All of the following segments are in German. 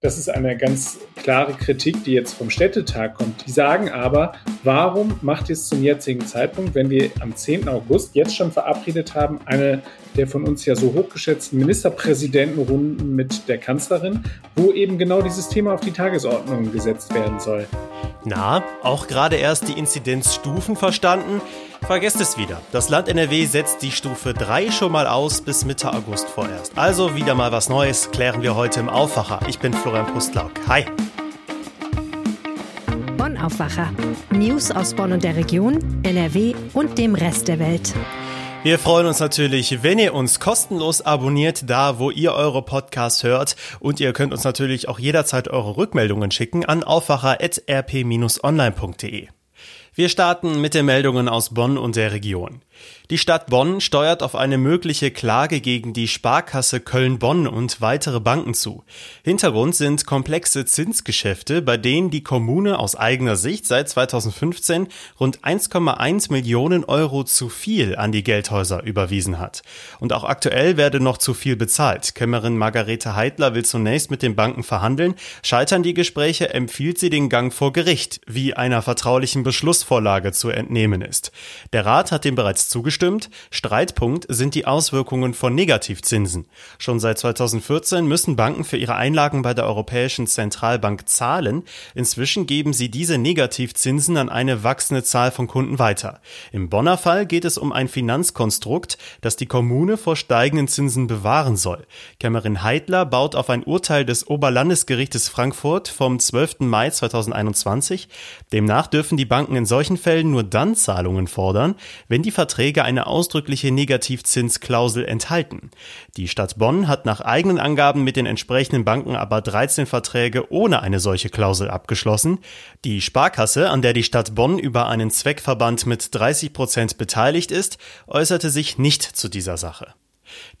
Das ist eine ganz klare Kritik, die jetzt vom Städtetag kommt. Die sagen aber, warum macht ihr es zum jetzigen Zeitpunkt, wenn wir am 10. August jetzt schon verabredet haben, eine der von uns ja so hochgeschätzten Ministerpräsidentenrunden mit der Kanzlerin, wo eben genau dieses Thema auf die Tagesordnung gesetzt werden soll? Na, auch gerade erst die Inzidenzstufen verstanden? Vergesst es wieder. Das Land NRW setzt die Stufe 3 schon mal aus bis Mitte August vorerst. Also wieder mal was Neues, klären wir heute im Aufwacher. Ich bin Florian Pustlauk. Hi. Bonn Aufwacher. News aus Bonn und der Region, NRW und dem Rest der Welt. Wir freuen uns natürlich, wenn ihr uns kostenlos abonniert, da wo ihr eure Podcasts hört. Und ihr könnt uns natürlich auch jederzeit eure Rückmeldungen schicken an aufwacher.rp-online.de. Wir starten mit den Meldungen aus Bonn und der Region. Die Stadt Bonn steuert auf eine mögliche Klage gegen die Sparkasse Köln-Bonn und weitere Banken zu. Hintergrund sind komplexe Zinsgeschäfte, bei denen die Kommune aus eigener Sicht seit 2015 rund 1,1 Millionen Euro zu viel an die Geldhäuser überwiesen hat. Und auch aktuell werde noch zu viel bezahlt. Kämmerin Margarete Heidler will zunächst mit den Banken verhandeln. Scheitern die Gespräche, empfiehlt sie den Gang vor Gericht, wie einer vertraulichen Beschlussvorlage zu entnehmen ist. Der Rat hat dem bereits zugestimmt. Streitpunkt sind die Auswirkungen von Negativzinsen. Schon seit 2014 müssen Banken für ihre Einlagen bei der Europäischen Zentralbank zahlen. Inzwischen geben sie diese Negativzinsen an eine wachsende Zahl von Kunden weiter. Im Bonner Fall geht es um ein Finanzkonstrukt, das die Kommune vor steigenden Zinsen bewahren soll. Kämmerin Heidler baut auf ein Urteil des Oberlandesgerichtes Frankfurt vom 12. Mai 2021. Demnach dürfen die Banken in solchen Fällen nur dann Zahlungen fordern, wenn die Verträge eine ausdrückliche Negativzinsklausel enthalten. Die Stadt Bonn hat nach eigenen Angaben mit den entsprechenden Banken aber 13 Verträge ohne eine solche Klausel abgeschlossen. Die Sparkasse, an der die Stadt Bonn über einen Zweckverband mit 30 Prozent beteiligt ist, äußerte sich nicht zu dieser Sache.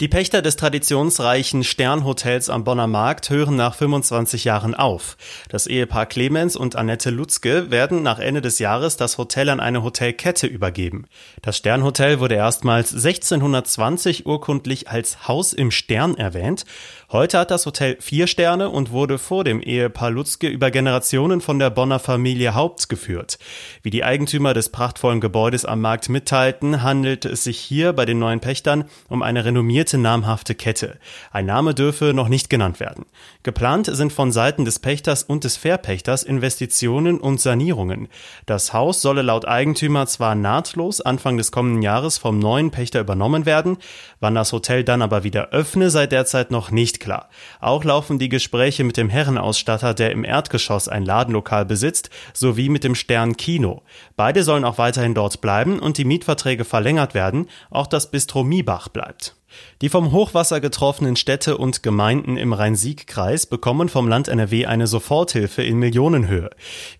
Die Pächter des traditionsreichen Sternhotels am Bonner Markt hören nach 25 Jahren auf. Das Ehepaar Clemens und Annette Lutzke werden nach Ende des Jahres das Hotel an eine Hotelkette übergeben. Das Sternhotel wurde erstmals 1620 urkundlich als Haus im Stern erwähnt. Heute hat das Hotel vier Sterne und wurde vor dem Ehepaar Lutzke über Generationen von der Bonner Familie Haupt geführt. Wie die Eigentümer des prachtvollen Gebäudes am Markt mitteilten, handelt es sich hier bei den neuen Pächtern um eine renommierte namhafte Kette. Ein Name dürfe noch nicht genannt werden. Geplant sind von Seiten des Pächters und des Verpächters Investitionen und Sanierungen. Das Haus solle laut Eigentümer zwar nahtlos Anfang des kommenden Jahres vom neuen Pächter übernommen werden, wann das Hotel dann aber wieder öffne, sei derzeit noch nicht klar. Auch laufen die Gespräche mit dem Herrenausstatter, der im Erdgeschoss ein Ladenlokal besitzt, sowie mit dem Stern Kino. Beide sollen auch weiterhin dort bleiben und die Mietverträge verlängert werden. Auch das Bistro Miebach bleibt. Die vom Hochwasser getroffenen Städte und Gemeinden im Rhein-Sieg-Kreis bekommen vom Land NRW eine Soforthilfe in Millionenhöhe.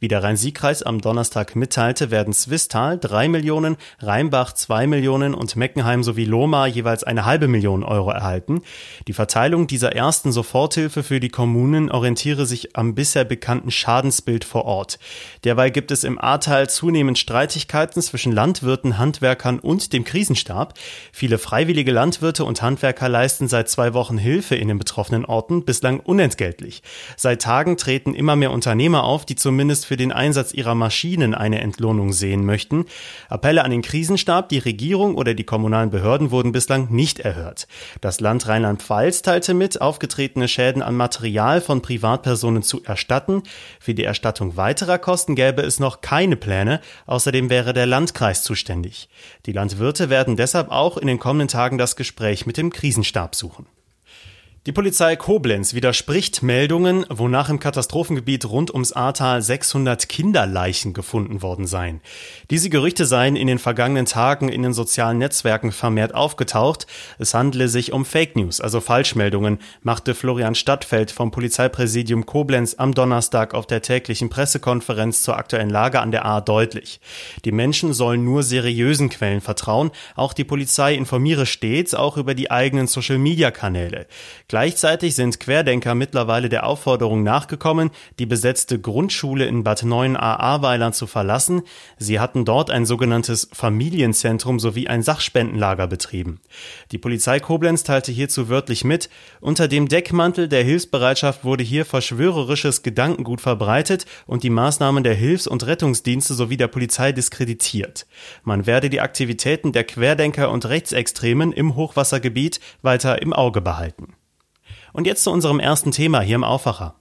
Wie der Rhein-Sieg-Kreis am Donnerstag mitteilte, werden Zwistal drei Millionen, Rheinbach zwei Millionen und Meckenheim sowie Lohmar jeweils eine halbe Million Euro erhalten. Die Verteilung dieser ersten Soforthilfe für die Kommunen orientiere sich am bisher bekannten Schadensbild vor Ort. Derweil gibt es im Ahrtal zunehmend Streitigkeiten zwischen Landwirten, Handwerkern und dem Krisenstab. Viele freiwillige Landwirte Landwirte und Handwerker leisten seit zwei Wochen Hilfe in den betroffenen Orten, bislang unentgeltlich. Seit Tagen treten immer mehr Unternehmer auf, die zumindest für den Einsatz ihrer Maschinen eine Entlohnung sehen möchten. Appelle an den Krisenstab, die Regierung oder die kommunalen Behörden wurden bislang nicht erhört. Das Land Rheinland-Pfalz teilte mit, aufgetretene Schäden an Material von Privatpersonen zu erstatten. Für die Erstattung weiterer Kosten gäbe es noch keine Pläne. Außerdem wäre der Landkreis zuständig. Die Landwirte werden deshalb auch in den kommenden Tagen das Gespräch Gespräch mit dem Krisenstab suchen. Die Polizei Koblenz widerspricht Meldungen, wonach im Katastrophengebiet rund ums Ahrtal 600 Kinderleichen gefunden worden seien. Diese Gerüchte seien in den vergangenen Tagen in den sozialen Netzwerken vermehrt aufgetaucht. Es handele sich um Fake News, also Falschmeldungen, machte Florian Stadtfeld vom Polizeipräsidium Koblenz am Donnerstag auf der täglichen Pressekonferenz zur aktuellen Lage an der Ahr deutlich. Die Menschen sollen nur seriösen Quellen vertrauen. Auch die Polizei informiere stets auch über die eigenen Social-Media-Kanäle. Gleichzeitig sind Querdenker mittlerweile der Aufforderung nachgekommen, die besetzte Grundschule in Bad 9 AA-Weiland zu verlassen. Sie hatten dort ein sogenanntes Familienzentrum sowie ein Sachspendenlager betrieben. Die Polizei Koblenz teilte hierzu wörtlich mit, unter dem Deckmantel der Hilfsbereitschaft wurde hier verschwörerisches Gedankengut verbreitet und die Maßnahmen der Hilfs- und Rettungsdienste sowie der Polizei diskreditiert. Man werde die Aktivitäten der Querdenker und Rechtsextremen im Hochwassergebiet weiter im Auge behalten. Und jetzt zu unserem ersten Thema hier im Aufwacher.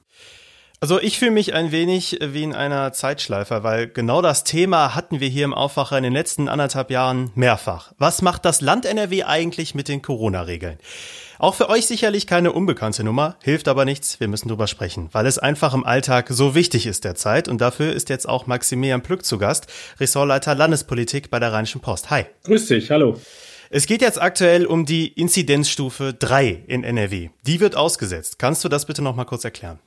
Also ich fühle mich ein wenig wie in einer Zeitschleife, weil genau das Thema hatten wir hier im Aufwacher in den letzten anderthalb Jahren mehrfach. Was macht das Land NRW eigentlich mit den Corona-Regeln? Auch für euch sicherlich keine unbekannte Nummer, hilft aber nichts, wir müssen drüber sprechen, weil es einfach im Alltag so wichtig ist derzeit und dafür ist jetzt auch Maximilian Plück zu Gast, Ressortleiter Landespolitik bei der Rheinischen Post. Hi. Grüß dich, hallo. Es geht jetzt aktuell um die Inzidenzstufe 3 in NRW. Die wird ausgesetzt. Kannst du das bitte noch mal kurz erklären?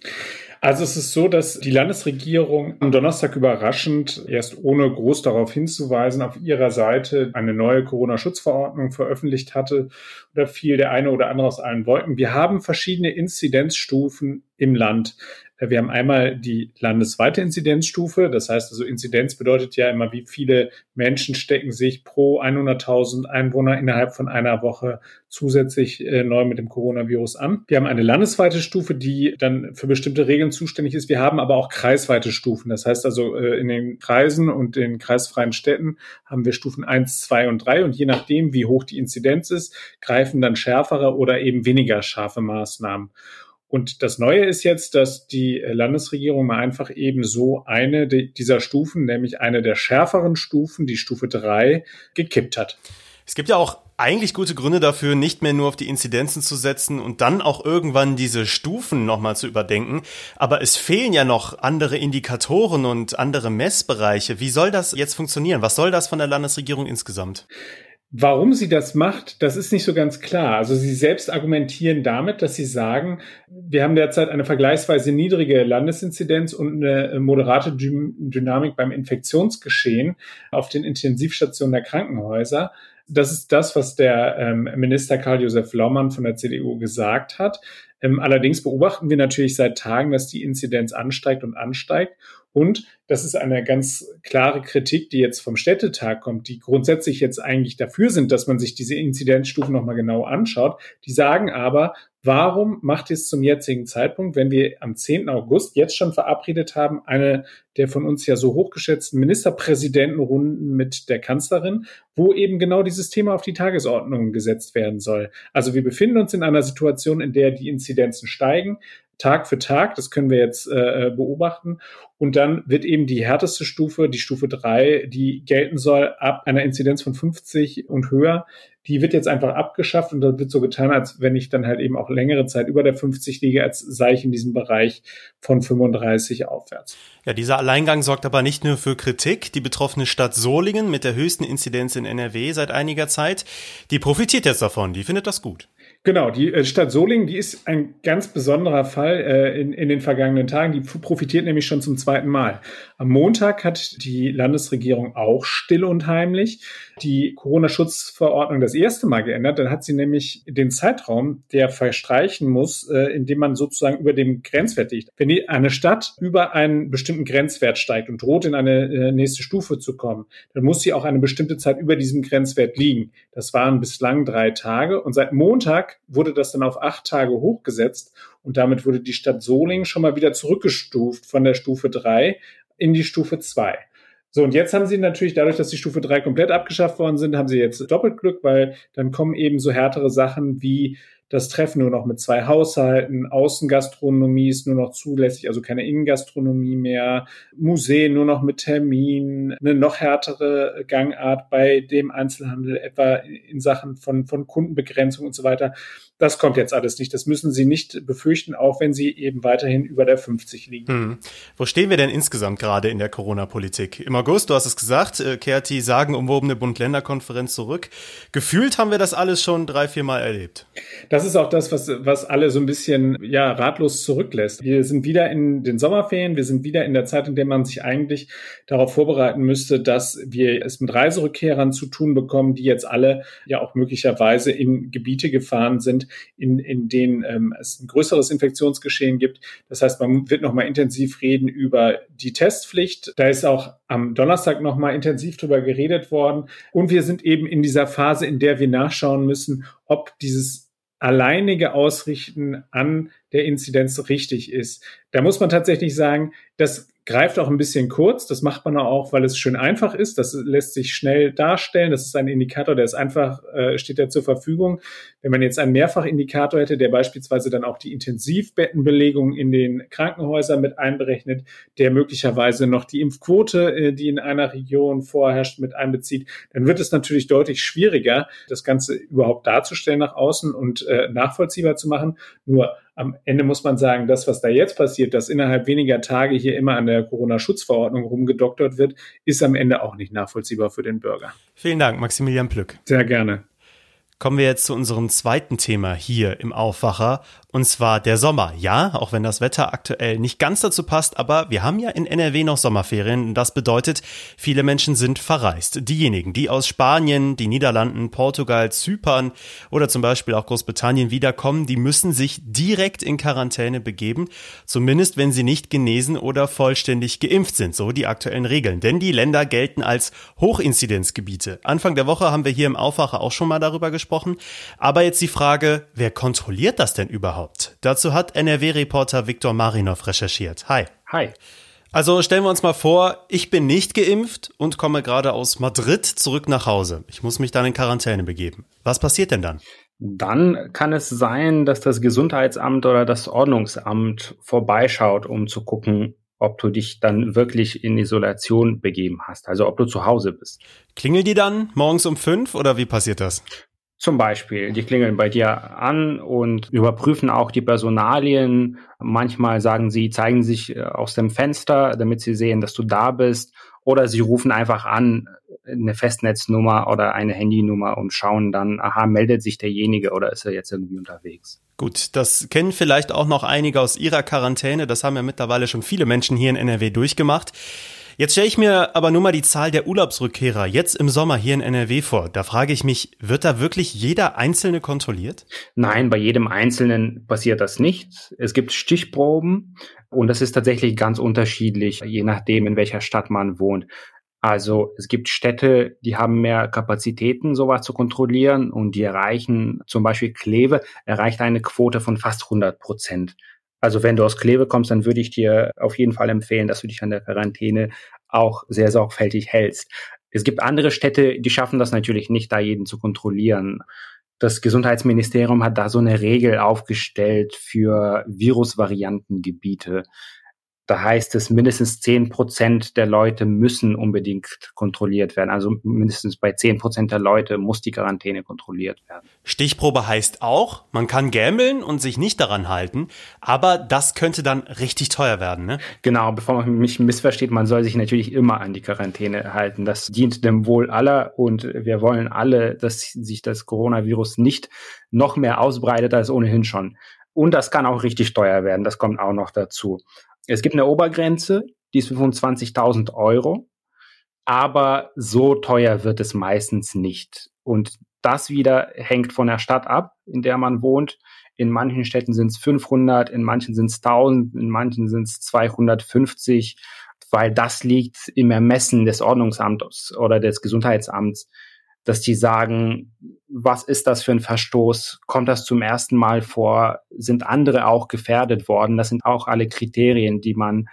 Also es ist so, dass die Landesregierung am Donnerstag überraschend erst ohne groß darauf hinzuweisen auf ihrer Seite eine neue Corona-Schutzverordnung veröffentlicht hatte oder fiel der eine oder andere aus allen Wolken. Wir haben verschiedene Inzidenzstufen im Land. Wir haben einmal die landesweite Inzidenzstufe. Das heißt also, Inzidenz bedeutet ja immer, wie viele Menschen stecken sich pro 100.000 Einwohner innerhalb von einer Woche zusätzlich äh, neu mit dem Coronavirus an. Wir haben eine landesweite Stufe, die dann für bestimmte Regeln zuständig ist. Wir haben aber auch kreisweite Stufen. Das heißt also, äh, in den Kreisen und den kreisfreien Städten haben wir Stufen 1, 2 und 3. Und je nachdem, wie hoch die Inzidenz ist, greifen dann schärfere oder eben weniger scharfe Maßnahmen. Und das Neue ist jetzt, dass die Landesregierung mal einfach eben so eine dieser Stufen, nämlich eine der schärferen Stufen, die Stufe drei, gekippt hat. Es gibt ja auch eigentlich gute Gründe dafür, nicht mehr nur auf die Inzidenzen zu setzen und dann auch irgendwann diese Stufen nochmal zu überdenken. Aber es fehlen ja noch andere Indikatoren und andere Messbereiche. Wie soll das jetzt funktionieren? Was soll das von der Landesregierung insgesamt? Warum sie das macht, das ist nicht so ganz klar. Also sie selbst argumentieren damit, dass sie sagen, wir haben derzeit eine vergleichsweise niedrige Landesinzidenz und eine moderate Dynamik beim Infektionsgeschehen auf den Intensivstationen der Krankenhäuser. Das ist das, was der ähm, Minister Karl-Josef Laumann von der CDU gesagt hat. Ähm, allerdings beobachten wir natürlich seit Tagen, dass die Inzidenz ansteigt und ansteigt. Und das ist eine ganz klare Kritik, die jetzt vom Städtetag kommt, die grundsätzlich jetzt eigentlich dafür sind, dass man sich diese Inzidenzstufen nochmal genau anschaut. Die sagen aber, warum macht es zum jetzigen Zeitpunkt, wenn wir am 10. August jetzt schon verabredet haben, eine der von uns ja so hochgeschätzten Ministerpräsidentenrunden mit der Kanzlerin, wo eben genau dieses Thema auf die Tagesordnung gesetzt werden soll. Also wir befinden uns in einer Situation, in der die Inzidenzen steigen. Tag für Tag. Das können wir jetzt äh, äh, beobachten. Und dann wird eben die härteste Stufe, die Stufe drei, die gelten soll ab einer Inzidenz von 50 und höher, die wird jetzt einfach abgeschafft und da wird so getan, als wenn ich dann halt eben auch längere Zeit über der 50 liege, als sei ich in diesem Bereich von 35 aufwärts. Ja, dieser Alleingang sorgt aber nicht nur für Kritik. Die betroffene Stadt Solingen mit der höchsten Inzidenz in NRW seit einiger Zeit, die profitiert jetzt davon, die findet das gut. Genau, die äh, Stadt Solingen, die ist ein ganz besonderer Fall äh, in, in den vergangenen Tagen. Die profitiert nämlich schon zum zweiten Mal. Am Montag hat die Landesregierung auch still und heimlich die Corona-Schutzverordnung das erste Mal geändert. Dann hat sie nämlich den Zeitraum, der verstreichen muss, äh, indem man sozusagen über dem Grenzwert liegt. Wenn eine Stadt über einen bestimmten Grenzwert steigt und droht, in eine äh, nächste Stufe zu kommen, dann muss sie auch eine bestimmte Zeit über diesem Grenzwert liegen. Das waren bislang drei Tage und seit Montag wurde das dann auf acht Tage hochgesetzt und damit wurde die Stadt Solingen schon mal wieder zurückgestuft von der Stufe drei in die Stufe zwei. So, und jetzt haben sie natürlich dadurch, dass die Stufe 3 komplett abgeschafft worden sind, haben sie jetzt doppelt Glück, weil dann kommen eben so härtere Sachen wie das Treffen nur noch mit zwei Haushalten, Außengastronomie ist nur noch zulässig, also keine Innengastronomie mehr, Museen nur noch mit Termin, eine noch härtere Gangart bei dem Einzelhandel, etwa in Sachen von, von Kundenbegrenzung und so weiter. Das kommt jetzt alles nicht. Das müssen Sie nicht befürchten, auch wenn Sie eben weiterhin über der 50 liegen. Hm. Wo stehen wir denn insgesamt gerade in der Corona-Politik? Im August, du hast es gesagt, äh, kehrt die sagenumwobene Bund-Länder-Konferenz zurück. Gefühlt haben wir das alles schon drei, vier Mal erlebt. Das das ist auch das, was, was alle so ein bisschen ja, ratlos zurücklässt. Wir sind wieder in den Sommerferien, wir sind wieder in der Zeit, in der man sich eigentlich darauf vorbereiten müsste, dass wir es mit Reiserückkehrern zu tun bekommen, die jetzt alle ja auch möglicherweise in Gebiete gefahren sind, in, in denen ähm, es ein größeres Infektionsgeschehen gibt. Das heißt, man wird nochmal intensiv reden über die Testpflicht. Da ist auch am Donnerstag nochmal intensiv drüber geredet worden. Und wir sind eben in dieser Phase, in der wir nachschauen müssen, ob dieses alleinige Ausrichten an der Inzidenz richtig ist. Da muss man tatsächlich sagen, das greift auch ein bisschen kurz. Das macht man auch, weil es schön einfach ist. Das lässt sich schnell darstellen. Das ist ein Indikator, der ist einfach, äh, steht da zur Verfügung. Wenn man jetzt einen Mehrfachindikator hätte, der beispielsweise dann auch die Intensivbettenbelegung in den Krankenhäusern mit einberechnet, der möglicherweise noch die Impfquote, äh, die in einer Region vorherrscht, mit einbezieht, dann wird es natürlich deutlich schwieriger, das Ganze überhaupt darzustellen nach außen und äh, nachvollziehbar zu machen. Nur am Ende muss man sagen, das, was da jetzt passiert, dass innerhalb weniger Tage hier immer an der Corona-Schutzverordnung rumgedoktert wird, ist am Ende auch nicht nachvollziehbar für den Bürger. Vielen Dank, Maximilian Plück. Sehr gerne. Kommen wir jetzt zu unserem zweiten Thema hier im Aufwacher, und zwar der Sommer. Ja, auch wenn das Wetter aktuell nicht ganz dazu passt, aber wir haben ja in NRW noch Sommerferien. Das bedeutet, viele Menschen sind verreist. Diejenigen, die aus Spanien, die Niederlanden, Portugal, Zypern oder zum Beispiel auch Großbritannien wiederkommen, die müssen sich direkt in Quarantäne begeben, zumindest wenn sie nicht genesen oder vollständig geimpft sind, so die aktuellen Regeln. Denn die Länder gelten als Hochinzidenzgebiete. Anfang der Woche haben wir hier im Aufwacher auch schon mal darüber gesprochen gesprochen. Aber jetzt die Frage, wer kontrolliert das denn überhaupt? Dazu hat NRW-Reporter Viktor Marinov recherchiert. Hi. Hi. Also stellen wir uns mal vor, ich bin nicht geimpft und komme gerade aus Madrid zurück nach Hause. Ich muss mich dann in Quarantäne begeben. Was passiert denn dann? Dann kann es sein, dass das Gesundheitsamt oder das Ordnungsamt vorbeischaut, um zu gucken, ob du dich dann wirklich in Isolation begeben hast, also ob du zu Hause bist. Klingelt die dann morgens um fünf oder wie passiert das? Zum Beispiel, die klingeln bei dir an und überprüfen auch die Personalien. Manchmal sagen sie, zeigen sich äh, aus dem Fenster, damit sie sehen, dass du da bist. Oder sie rufen einfach an, eine Festnetznummer oder eine Handynummer und schauen dann, aha, meldet sich derjenige oder ist er jetzt irgendwie unterwegs. Gut, das kennen vielleicht auch noch einige aus ihrer Quarantäne. Das haben ja mittlerweile schon viele Menschen hier in NRW durchgemacht. Jetzt stelle ich mir aber nur mal die Zahl der Urlaubsrückkehrer jetzt im Sommer hier in NRW vor. Da frage ich mich, wird da wirklich jeder Einzelne kontrolliert? Nein, bei jedem Einzelnen passiert das nicht. Es gibt Stichproben und das ist tatsächlich ganz unterschiedlich, je nachdem, in welcher Stadt man wohnt. Also es gibt Städte, die haben mehr Kapazitäten, sowas zu kontrollieren und die erreichen, zum Beispiel Kleve, erreicht eine Quote von fast 100 Prozent. Also wenn du aus Kleve kommst, dann würde ich dir auf jeden Fall empfehlen, dass du dich an der Quarantäne auch sehr sorgfältig hältst. Es gibt andere Städte, die schaffen das natürlich nicht, da jeden zu kontrollieren. Das Gesundheitsministerium hat da so eine Regel aufgestellt für Virusvariantengebiete. Da heißt es, mindestens zehn Prozent der Leute müssen unbedingt kontrolliert werden. Also mindestens bei zehn Prozent der Leute muss die Quarantäne kontrolliert werden. Stichprobe heißt auch, man kann gambeln und sich nicht daran halten, aber das könnte dann richtig teuer werden, ne? Genau, bevor man mich missversteht, man soll sich natürlich immer an die Quarantäne halten. Das dient dem Wohl aller und wir wollen alle, dass sich das Coronavirus nicht noch mehr ausbreitet als ohnehin schon. Und das kann auch richtig teuer werden, das kommt auch noch dazu. Es gibt eine Obergrenze, die ist 25.000 Euro, aber so teuer wird es meistens nicht. Und das wieder hängt von der Stadt ab, in der man wohnt. In manchen Städten sind es 500, in manchen sind es 1000, in manchen sind es 250, weil das liegt im Ermessen des Ordnungsamtes oder des Gesundheitsamts dass die sagen, was ist das für ein Verstoß? Kommt das zum ersten Mal vor? Sind andere auch gefährdet worden? Das sind auch alle Kriterien, die man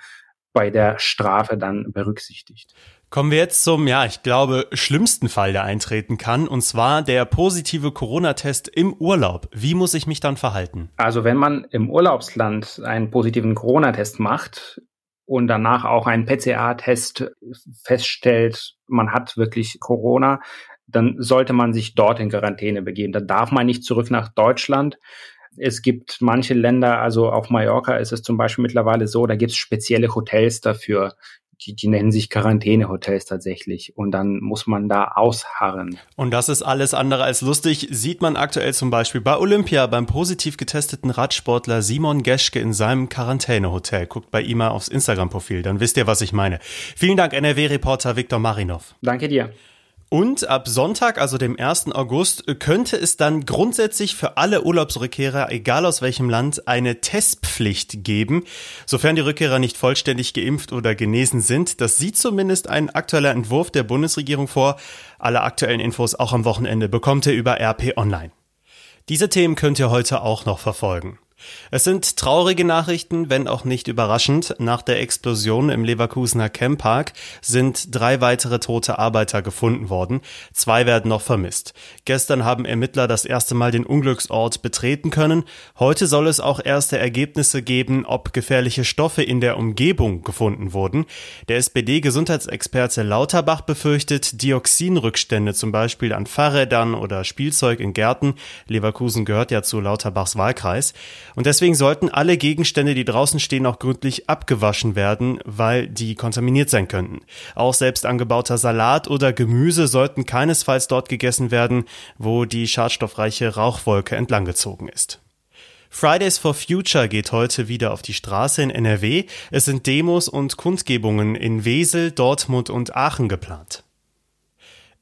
bei der Strafe dann berücksichtigt. Kommen wir jetzt zum, ja, ich glaube, schlimmsten Fall, der eintreten kann, und zwar der positive Corona-Test im Urlaub. Wie muss ich mich dann verhalten? Also wenn man im Urlaubsland einen positiven Corona-Test macht und danach auch einen PCA-Test feststellt, man hat wirklich Corona, dann sollte man sich dort in Quarantäne begeben. Da darf man nicht zurück nach Deutschland. Es gibt manche Länder, also auf Mallorca ist es zum Beispiel mittlerweile so, da gibt es spezielle Hotels dafür, die, die nennen sich Quarantänehotels tatsächlich. Und dann muss man da ausharren. Und das ist alles andere als lustig. Sieht man aktuell zum Beispiel bei Olympia beim positiv getesteten Radsportler Simon Geschke in seinem Quarantänehotel. Guckt bei ihm mal aufs Instagram-Profil, dann wisst ihr, was ich meine. Vielen Dank, NRW-Reporter Viktor Marinov. Danke dir. Und ab Sonntag, also dem 1. August, könnte es dann grundsätzlich für alle Urlaubsrückkehrer, egal aus welchem Land, eine Testpflicht geben, sofern die Rückkehrer nicht vollständig geimpft oder genesen sind. Das sieht zumindest ein aktueller Entwurf der Bundesregierung vor. Alle aktuellen Infos auch am Wochenende bekommt ihr über RP Online. Diese Themen könnt ihr heute auch noch verfolgen. Es sind traurige Nachrichten, wenn auch nicht überraschend. Nach der Explosion im Leverkusener Camppark sind drei weitere tote Arbeiter gefunden worden. Zwei werden noch vermisst. Gestern haben Ermittler das erste Mal den Unglücksort betreten können. Heute soll es auch erste Ergebnisse geben, ob gefährliche Stoffe in der Umgebung gefunden wurden. Der SPD-Gesundheitsexperte Lauterbach befürchtet Dioxinrückstände zum Beispiel an Fahrrädern oder Spielzeug in Gärten. Leverkusen gehört ja zu Lauterbachs Wahlkreis. Und deswegen sollten alle Gegenstände, die draußen stehen, auch gründlich abgewaschen werden, weil die kontaminiert sein könnten. Auch selbst angebauter Salat oder Gemüse sollten keinesfalls dort gegessen werden, wo die schadstoffreiche Rauchwolke entlanggezogen ist. Fridays for Future geht heute wieder auf die Straße in NRW. Es sind Demos und Kundgebungen in Wesel, Dortmund und Aachen geplant.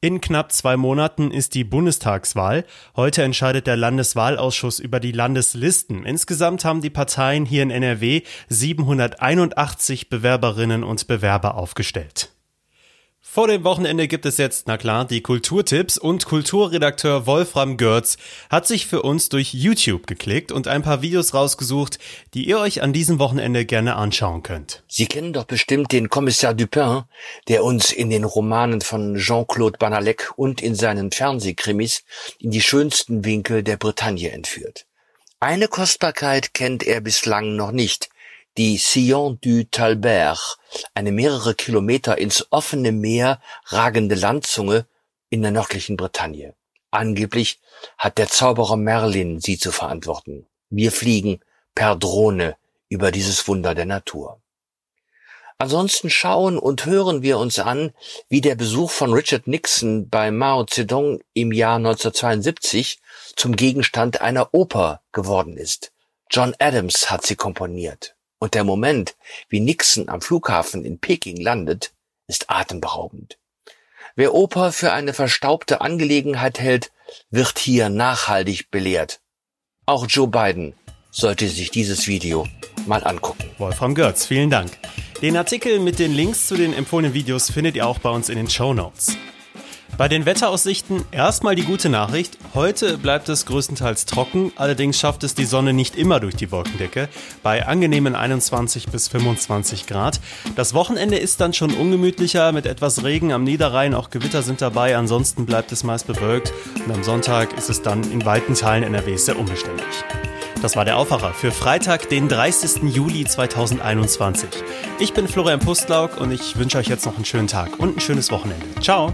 In knapp zwei Monaten ist die Bundestagswahl. Heute entscheidet der Landeswahlausschuss über die Landeslisten. Insgesamt haben die Parteien hier in NRW 781 Bewerberinnen und Bewerber aufgestellt. Vor dem Wochenende gibt es jetzt, na klar, die Kulturtipps und Kulturredakteur Wolfram Görz hat sich für uns durch YouTube geklickt und ein paar Videos rausgesucht, die ihr euch an diesem Wochenende gerne anschauen könnt. Sie kennen doch bestimmt den Kommissar Dupin, der uns in den Romanen von Jean-Claude Banalek und in seinen Fernsehkrimis in die schönsten Winkel der Bretagne entführt. Eine Kostbarkeit kennt er bislang noch nicht, die Sillon du Talbert, eine mehrere Kilometer ins offene Meer ragende Landzunge in der nördlichen Bretagne. Angeblich hat der Zauberer Merlin sie zu verantworten. Wir fliegen per Drohne über dieses Wunder der Natur. Ansonsten schauen und hören wir uns an, wie der Besuch von Richard Nixon bei Mao Zedong im Jahr 1972 zum Gegenstand einer Oper geworden ist. John Adams hat sie komponiert. Und der Moment, wie Nixon am Flughafen in Peking landet, ist atemberaubend. Wer Oper für eine verstaubte Angelegenheit hält, wird hier nachhaltig belehrt. Auch Joe Biden sollte sich dieses Video mal angucken. Wolfram Götz, vielen Dank. Den Artikel mit den Links zu den empfohlenen Videos findet ihr auch bei uns in den Show Notes. Bei den Wetteraussichten erstmal die gute Nachricht. Heute bleibt es größtenteils trocken, allerdings schafft es die Sonne nicht immer durch die Wolkendecke, bei angenehmen 21 bis 25 Grad. Das Wochenende ist dann schon ungemütlicher mit etwas Regen am Niederrhein, auch Gewitter sind dabei, ansonsten bleibt es meist bewölkt und am Sonntag ist es dann in weiten Teilen NRWs sehr unbeständig. Das war der Aufwacher für Freitag, den 30. Juli 2021. Ich bin Florian Pustlauk und ich wünsche euch jetzt noch einen schönen Tag und ein schönes Wochenende. Ciao!